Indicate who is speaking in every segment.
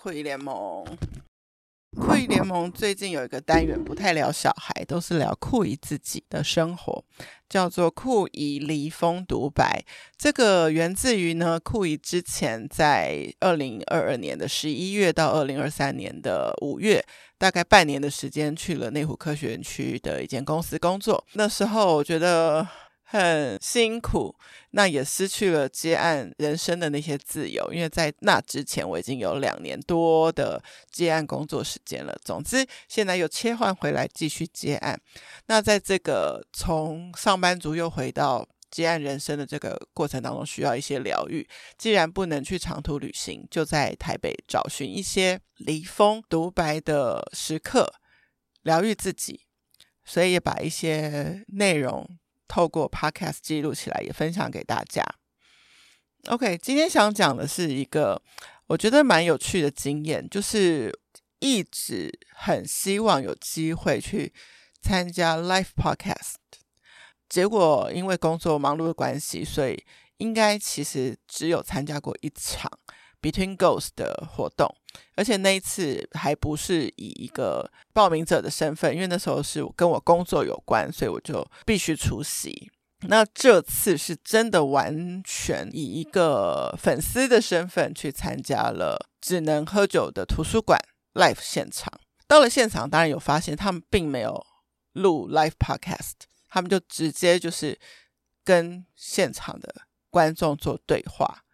Speaker 1: 酷姨联盟。酷姨联盟最近有一个单元，不太聊小孩，都是聊酷姨自己的生活，叫做酷姨离峰独白。这个源自于呢，酷姨之前在二零二二年的十一月到二零二三年的五月，大概半年的时间去了内湖科学园区的一间公司工作。那时候我觉得。很辛苦，那也失去了接案人生的那些自由，因为在那之前我已经有两年多的接案工作时间了。总之，现在又切换回来继续接案。那在这个从上班族又回到接案人生的这个过程当中，需要一些疗愈。既然不能去长途旅行，就在台北找寻一些离峰独白的时刻，疗愈自己。所以也把一些内容。透过 Podcast 记录起来，也分享给大家。OK，今天想讲的是一个我觉得蛮有趣的经验，就是一直很希望有机会去参加 Live Podcast，结果因为工作忙碌的关系，所以应该其实只有参加过一场。Between Ghosts 的活动，而且那一次还不是以一个报名者的身份，因为那时候是跟我工作有关，所以我就必须出席。那这次是真的完全以一个粉丝的身份去参加了只能喝酒的图书馆 Live 现场。到了现场，当然有发现他们并没有录 Live Podcast，他们就直接就是跟现场的观众做对话。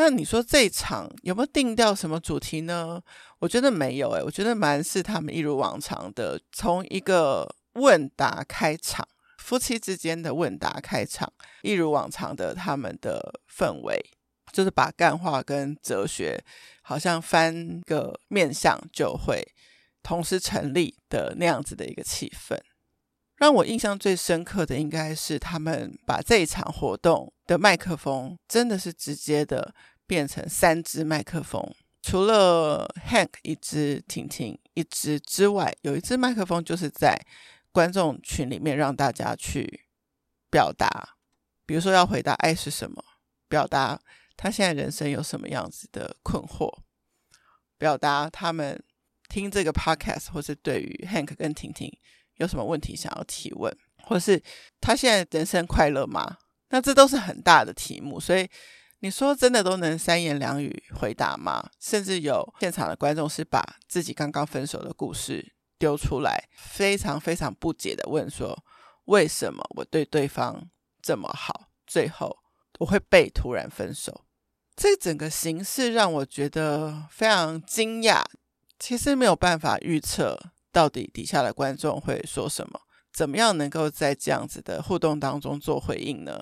Speaker 1: 那你说这一场有没有定调什么主题呢？我觉得没有诶，我觉得蛮是他们一如往常的，从一个问答开场，夫妻之间的问答开场，一如往常的他们的氛围，就是把干话跟哲学好像翻个面向就会同时成立的那样子的一个气氛。让我印象最深刻的应该是他们把这一场活动的麦克风真的是直接的。变成三支麦克风，除了 Hank 一支、婷婷一支之外，有一支麦克风就是在观众群里面让大家去表达，比如说要回答爱是什么，表达他现在人生有什么样子的困惑，表达他们听这个 podcast 或是对于 Hank 跟婷婷有什么问题想要提问，或是他现在人生快乐吗？那这都是很大的题目，所以。你说真的都能三言两语回答吗？甚至有现场的观众是把自己刚刚分手的故事丢出来，非常非常不解地问说：“为什么我对对方这么好，最后我会被突然分手？”这整个形式让我觉得非常惊讶。其实没有办法预测到底底下的观众会说什么，怎么样能够在这样子的互动当中做回应呢？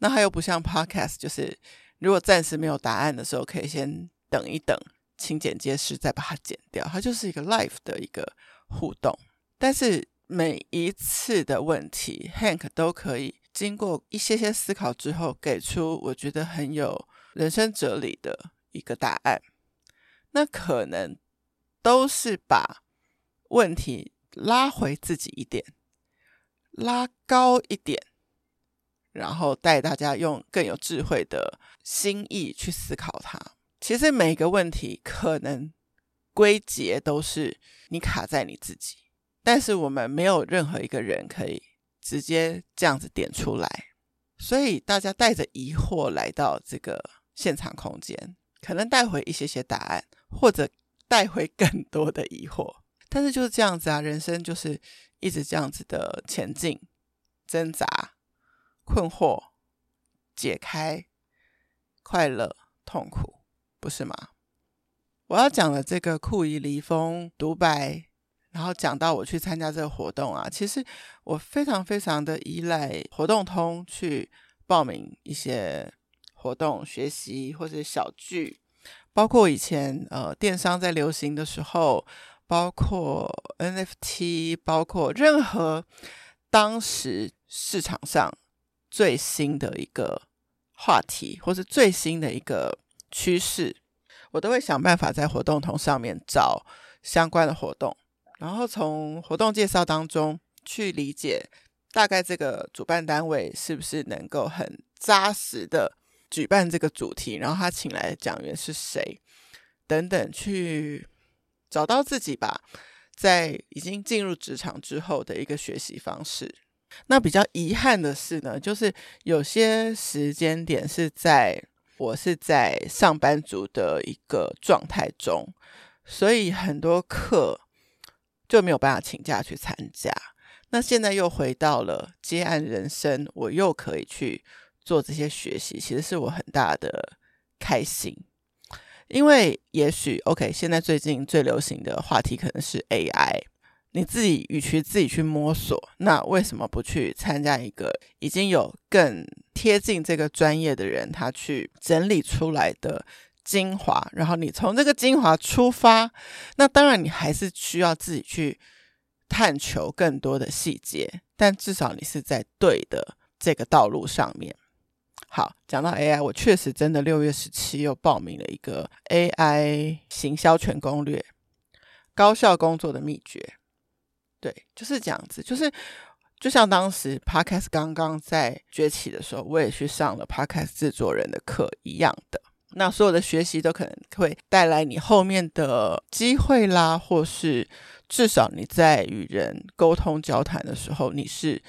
Speaker 1: 那它又不像 Podcast，就是如果暂时没有答案的时候，可以先等一等，请剪接师再把它剪掉。它就是一个 live 的一个互动，但是每一次的问题，Hank 都可以经过一些些思考之后，给出我觉得很有人生哲理的一个答案。那可能都是把问题拉回自己一点，拉高一点。然后带大家用更有智慧的心意去思考它。其实每个问题可能归结都是你卡在你自己，但是我们没有任何一个人可以直接这样子点出来。所以大家带着疑惑来到这个现场空间，可能带回一些些答案，或者带回更多的疑惑。但是就是这样子啊，人生就是一直这样子的前进、挣扎。困惑、解开、快乐、痛苦，不是吗？我要讲的这个酷姨离峰独白，然后讲到我去参加这个活动啊，其实我非常非常的依赖活动通去报名一些活动、学习或者小聚，包括以前呃电商在流行的时候，包括 NFT，包括任何当时市场上。最新的一个话题，或是最新的一个趋势，我都会想办法在活动通上面找相关的活动，然后从活动介绍当中去理解大概这个主办单位是不是能够很扎实的举办这个主题，然后他请来的讲员是谁，等等，去找到自己吧。在已经进入职场之后的一个学习方式。那比较遗憾的是呢，就是有些时间点是在我是在上班族的一个状态中，所以很多课就没有办法请假去参加。那现在又回到了接案人生，我又可以去做这些学习，其实是我很大的开心。因为也许 OK，现在最近最流行的话题可能是 AI。你自己与其自己去摸索，那为什么不去参加一个已经有更贴近这个专业的人他去整理出来的精华，然后你从这个精华出发，那当然你还是需要自己去探求更多的细节，但至少你是在对的这个道路上面。好，讲到 AI，我确实真的六月十七又报名了一个 AI 行销全攻略，高效工作的秘诀。对，就是这样子，就是就像当时 Podcast 刚刚在崛起的时候，我也去上了 Podcast 制作人的课一样的。那所有的学习都可能会带来你后面的机会啦，或是至少你在与人沟通交谈的时候，你是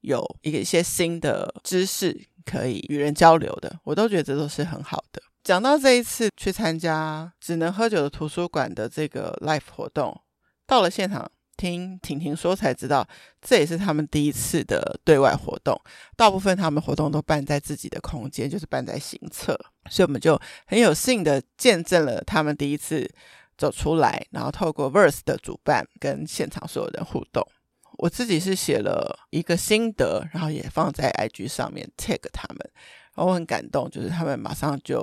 Speaker 1: 有一个一些新的知识可以与人交流的。我都觉得这都是很好的。讲到这一次去参加只能喝酒的图书馆的这个 live 活动，到了现场。听婷婷说才知道，这也是他们第一次的对外活动。大部分他们活动都办在自己的空间，就是办在行册，所以我们就很有幸的见证了他们第一次走出来，然后透过 Verse 的主办跟现场所有人互动。我自己是写了一个心得，然后也放在 IG 上面 tag 他们，然后我很感动，就是他们马上就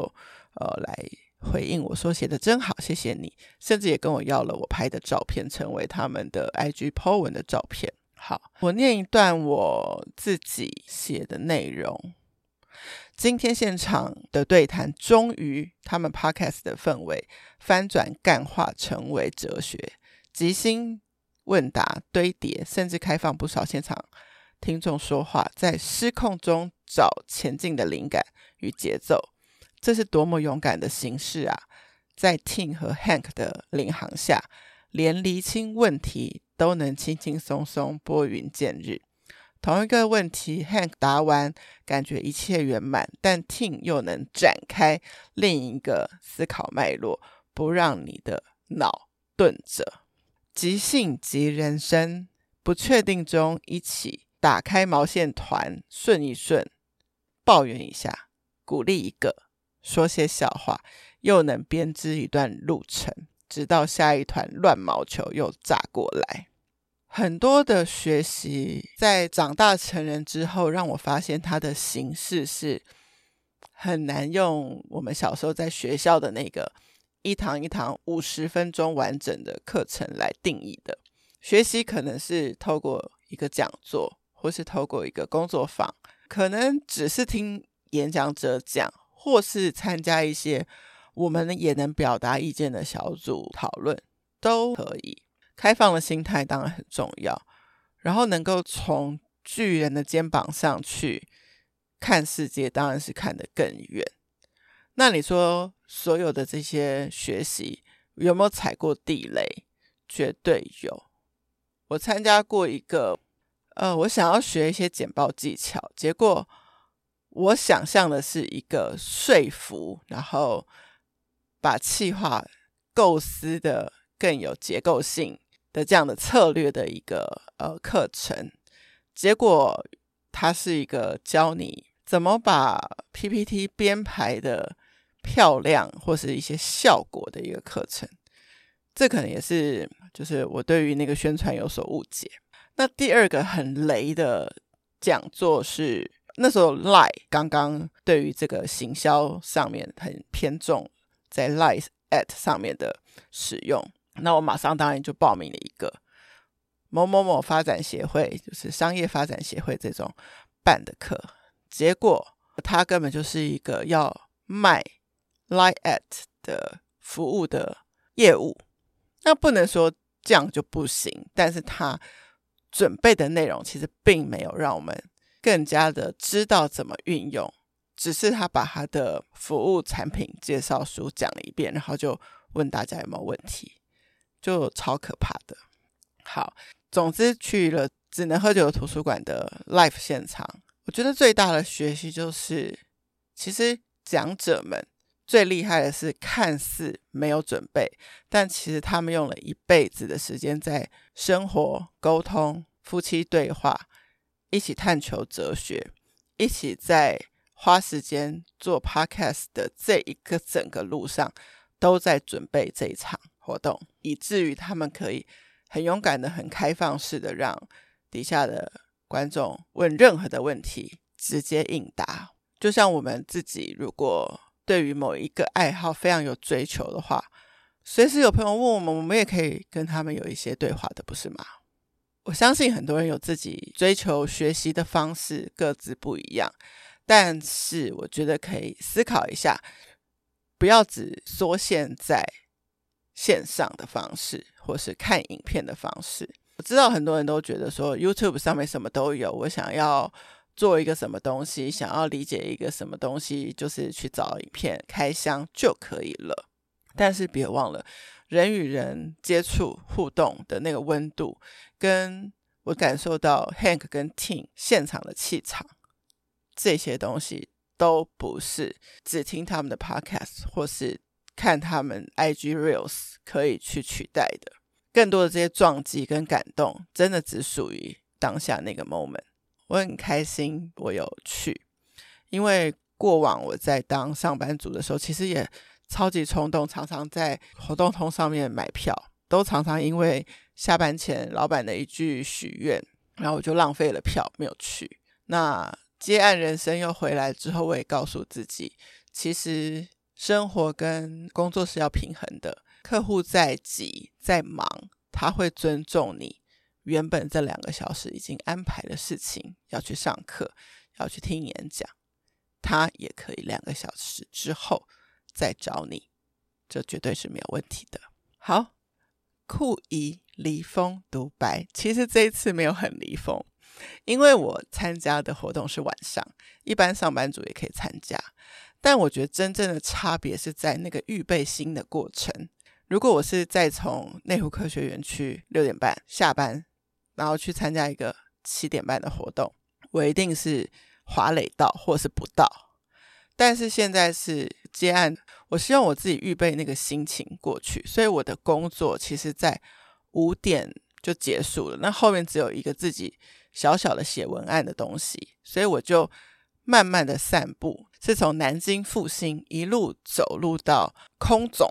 Speaker 1: 呃来。回应我说，写的真好，谢谢你，甚至也跟我要了我拍的照片，成为他们的 IG po 文的照片。好，我念一段我自己写的内容。今天现场的对谈，终于他们 Podcast 的氛围翻转，干化成为哲学，即兴问答堆叠，甚至开放不少现场听众说话，在失控中找前进的灵感与节奏。这是多么勇敢的形式啊！在 Tim 和 Hank 的领航下，连厘清问题都能轻轻松松拨云见日。同一个问题，Hank 答完，感觉一切圆满，但 Tim 又能展开另一个思考脉络，不让你的脑钝着。即兴即人生，不确定中一起打开毛线团，顺一顺，抱怨一下，鼓励一个。说些笑话，又能编织一段路程，直到下一团乱毛球又炸过来。很多的学习，在长大成人之后，让我发现它的形式是很难用我们小时候在学校的那个一堂一堂五十分钟完整的课程来定义的。学习可能是透过一个讲座，或是透过一个工作坊，可能只是听演讲者讲。或是参加一些我们也能表达意见的小组讨论都可以。开放的心态当然很重要，然后能够从巨人的肩膀上去看世界，当然是看得更远。那你说所有的这些学习有没有踩过地雷？绝对有。我参加过一个，呃，我想要学一些简报技巧，结果。我想象的是一个说服，然后把气划构思的更有结构性的这样的策略的一个呃课程，结果它是一个教你怎么把 PPT 编排的漂亮或是一些效果的一个课程。这可能也是就是我对于那个宣传有所误解。那第二个很雷的讲座是。那时候，lie 刚刚对于这个行销上面很偏重，在 lie at 上面的使用，那我马上当然就报名了一个某某某发展协会，就是商业发展协会这种办的课，结果他根本就是一个要卖 lie at 的服务的业务，那不能说这样就不行，但是他准备的内容其实并没有让我们。更加的知道怎么运用只是他把他的服务产品介绍书讲了一遍，然后就问大家有没有问题，就超可怕的。好，总之去了只能喝酒的图书馆的 live 现场，我觉得最大的学习就是，其实讲者们最厉害的是看似没有准备，但其实他们用了一辈子的时间在生活、沟通、夫妻对话，一起探求哲学，一起在。花时间做 podcast 的这一个整个路上，都在准备这一场活动，以至于他们可以很勇敢的、很开放式的让底下的观众问任何的问题，直接应答。就像我们自己，如果对于某一个爱好非常有追求的话，随时有朋友问我们，我们也可以跟他们有一些对话的，不是吗？我相信很多人有自己追求学习的方式，各自不一样。但是我觉得可以思考一下，不要只缩限在线上的方式，或是看影片的方式。我知道很多人都觉得说 YouTube 上面什么都有，我想要做一个什么东西，想要理解一个什么东西，就是去找影片开箱就可以了。但是别忘了，人与人接触互动的那个温度，跟我感受到 Hank 跟 Tim 现场的气场。这些东西都不是只听他们的 podcast 或是看他们 IG reels 可以去取代的。更多的这些撞击跟感动，真的只属于当下那个 moment。我很开心我有去，因为过往我在当上班族的时候，其实也超级冲动，常常在活动通上面买票，都常常因为下班前老板的一句许愿，然后我就浪费了票没有去。那接案人生又回来之后，我也告诉自己，其实生活跟工作是要平衡的。客户再急再忙，他会尊重你原本这两个小时已经安排的事情，要去上课，要去听演讲，他也可以两个小时之后再找你，这绝对是没有问题的。好，酷姨离峰独白，其实这一次没有很离峰。因为我参加的活动是晚上，一般上班族也可以参加，但我觉得真正的差别是在那个预备心的过程。如果我是再从内湖科学园区六点半下班，然后去参加一个七点半的活动，我一定是滑垒到或是不到。但是现在是接案，我希望我自己预备那个心情过去，所以我的工作其实在五点就结束了，那后面只有一个自己。小小的写文案的东西，所以我就慢慢的散步，是从南京复兴一路走路到空总，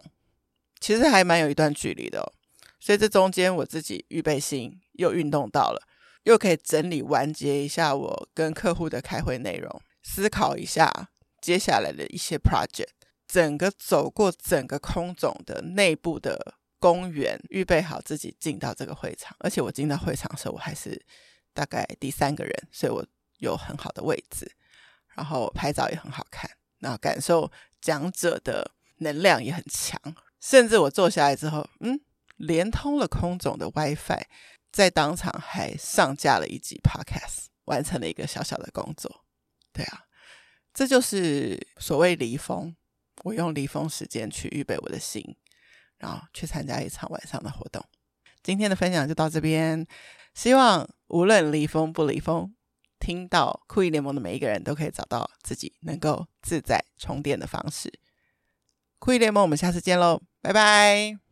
Speaker 1: 其实还蛮有一段距离的。所以这中间我自己预备心又运动到了，又可以整理完结一下我跟客户的开会内容，思考一下接下来的一些 project。整个走过整个空总的内部的公园，预备好自己进到这个会场，而且我进到会场的时候，我还是。大概第三个人，所以我有很好的位置，然后拍照也很好看，那感受讲者的能量也很强，甚至我坐下来之后，嗯，连通了空总的 WiFi，在当场还上架了一集 Podcast，完成了一个小小的工作。对啊，这就是所谓离峰，我用离峰时间去预备我的心，然后去参加一场晚上的活动。今天的分享就到这边。希望无论离峰不离峰，听到酷姨联盟的每一个人都可以找到自己能够自在充电的方式。酷姨联盟，我们下次见喽，拜拜。